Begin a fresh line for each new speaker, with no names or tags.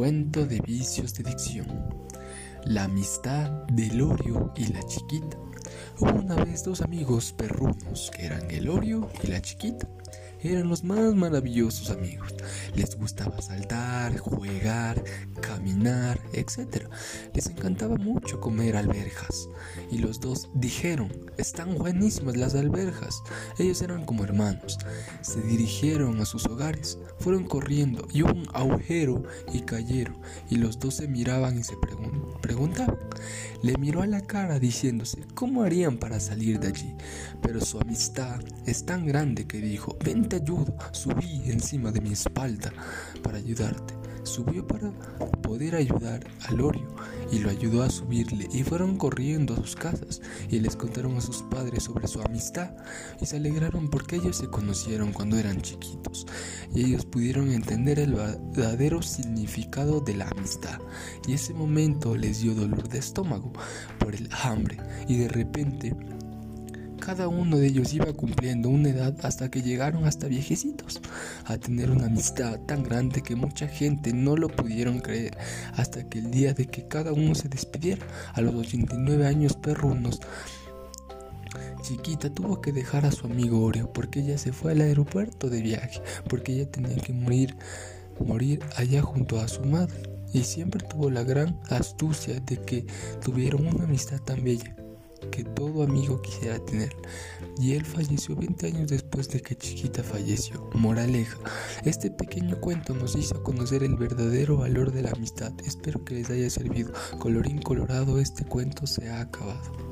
Cuento de vicios de dicción. La amistad de Lorio y la chiquita. Hubo una vez dos amigos perrunos que eran el Lorio y la chiquita eran los más maravillosos amigos. Les gustaba saltar, jugar, caminar, etc. Les encantaba mucho comer alberjas. Y los dos dijeron, están buenísimas las alberjas. Ellos eran como hermanos. Se dirigieron a sus hogares, fueron corriendo y hubo un agujero y cayeron. Y los dos se miraban y se preguntaban. Le miró a la cara diciéndose, ¿cómo harían para salir de allí? Pero su amistad es tan grande que dijo, ven te ayudo. Subí encima de mi espalda para ayudarte. Subió para poder ayudar a Lorio y lo ayudó a subirle y fueron corriendo a sus casas y les contaron a sus padres sobre su amistad y se alegraron porque ellos se conocieron cuando eran chiquitos y ellos pudieron entender el verdadero significado de la amistad y ese momento les dio dolor de estómago por el hambre y de repente cada uno de ellos iba cumpliendo una edad hasta que llegaron hasta viejecitos, a tener una amistad tan grande que mucha gente no lo pudieron creer, hasta que el día de que cada uno se despidiera, a los 89 años perrunos, Chiquita tuvo que dejar a su amigo Oreo porque ella se fue al aeropuerto de viaje, porque ella tenía que morir, morir allá junto a su madre. Y siempre tuvo la gran astucia de que tuvieron una amistad tan bella que todo amigo quisiera tener. Y él falleció 20 años después de que Chiquita falleció. Moraleja, este pequeño cuento nos hizo conocer el verdadero valor de la amistad. Espero que les haya servido. Colorín colorado, este cuento se ha acabado.